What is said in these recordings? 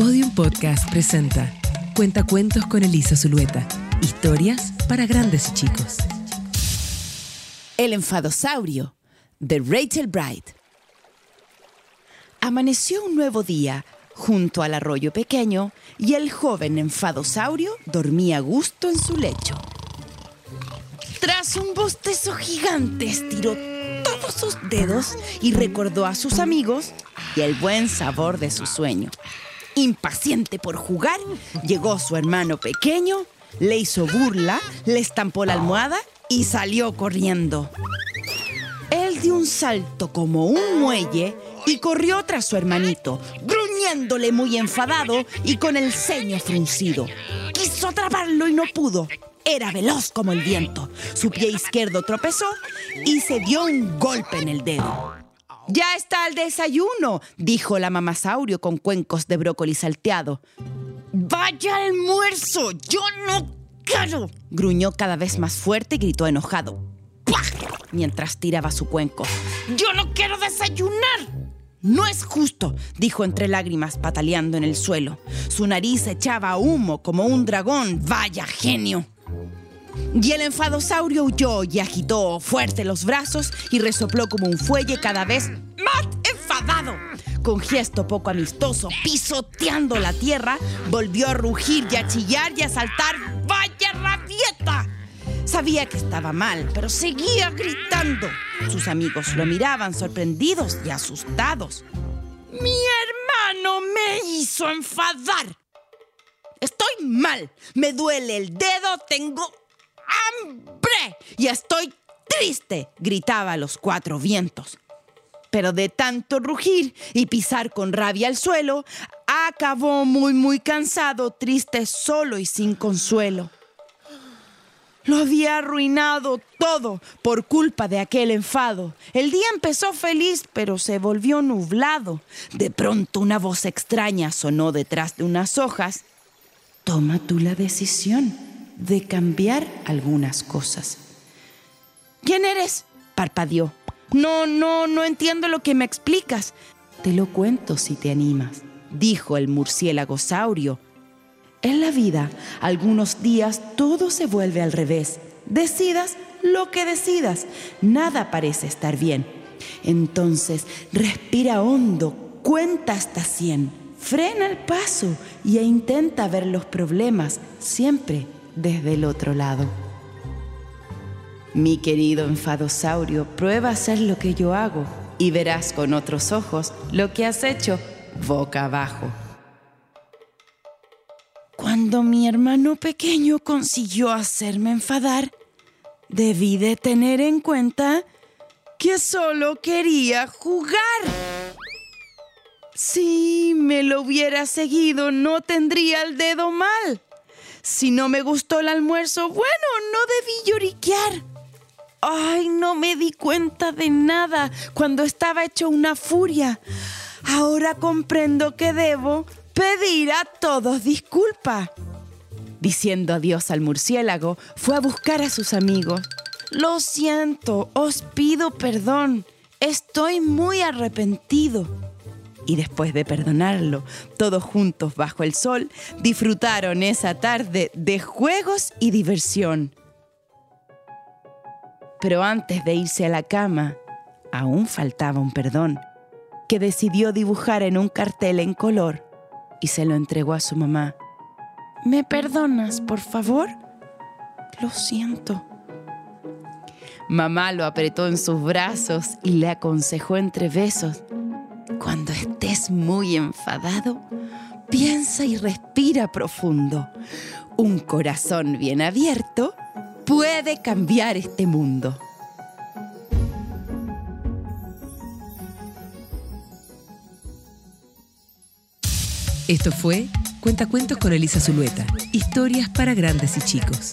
Podium Podcast presenta Cuentacuentos con Elisa Zulueta. Historias para grandes y chicos. El enfadosaurio de Rachel Bright. Amaneció un nuevo día junto al arroyo pequeño y el joven enfadosaurio dormía a gusto en su lecho. Tras un bostezo gigante estiró todos sus dedos y recordó a sus amigos y el buen sabor de su sueño. Impaciente por jugar, llegó su hermano pequeño, le hizo burla, le estampó la almohada y salió corriendo. Él dio un salto como un muelle y corrió tras su hermanito, gruñéndole muy enfadado y con el ceño fruncido. Quiso atraparlo y no pudo. Era veloz como el viento. Su pie izquierdo tropezó y se dio un golpe en el dedo. Ya está el desayuno, dijo la mamasaurio con cuencos de brócoli salteado. ¡Vaya almuerzo! ¡Yo no quiero! Gruñó cada vez más fuerte y gritó enojado. ¡Pah! Mientras tiraba su cuenco. ¡Yo no quiero desayunar! No es justo, dijo entre lágrimas pataleando en el suelo. Su nariz echaba humo como un dragón. ¡Vaya genio! Y el enfadosaurio huyó y agitó fuerte los brazos y resopló como un fuelle cada vez más enfadado. Con gesto poco amistoso, pisoteando la tierra, volvió a rugir y a chillar y a saltar. ¡Vaya rabieta! Sabía que estaba mal, pero seguía gritando. Sus amigos lo miraban sorprendidos y asustados. Mi hermano me hizo enfadar. Estoy mal, me duele el dedo, tengo hambre y estoy triste, gritaba a los cuatro vientos. Pero de tanto rugir y pisar con rabia el suelo, acabó muy, muy cansado, triste, solo y sin consuelo. Lo había arruinado todo por culpa de aquel enfado. El día empezó feliz, pero se volvió nublado. De pronto una voz extraña sonó detrás de unas hojas. Toma tú la decisión de cambiar algunas cosas. ¿Quién eres? parpadeó. No, no, no entiendo lo que me explicas. Te lo cuento si te animas, dijo el murciélago saurio. En la vida, algunos días todo se vuelve al revés. Decidas lo que decidas, nada parece estar bien. Entonces, respira hondo, cuenta hasta cien, frena el paso e intenta ver los problemas siempre desde el otro lado. Mi querido enfadosaurio, prueba a hacer lo que yo hago y verás con otros ojos lo que has hecho boca abajo. Cuando mi hermano pequeño consiguió hacerme enfadar, debí de tener en cuenta que solo quería jugar. Si me lo hubiera seguido, no tendría el dedo mal. Si no me gustó el almuerzo, bueno, no debí lloriquear. Ay, no me di cuenta de nada cuando estaba hecho una furia. Ahora comprendo que debo pedir a todos disculpa. Diciendo adiós al murciélago, fue a buscar a sus amigos. Lo siento, os pido perdón. Estoy muy arrepentido. Y después de perdonarlo, todos juntos bajo el sol, disfrutaron esa tarde de juegos y diversión. Pero antes de irse a la cama, aún faltaba un perdón, que decidió dibujar en un cartel en color y se lo entregó a su mamá. ¿Me perdonas, por favor? Lo siento. Mamá lo apretó en sus brazos y le aconsejó entre besos. Cuando estés muy enfadado, piensa y respira profundo. Un corazón bien abierto puede cambiar este mundo. Esto fue Cuentacuentos con Elisa Zulueta. Historias para grandes y chicos.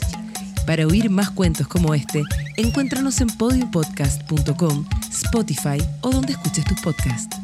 Para oír más cuentos como este, encuéntranos en podiumpodcast.com, Spotify o donde escuches tus podcasts.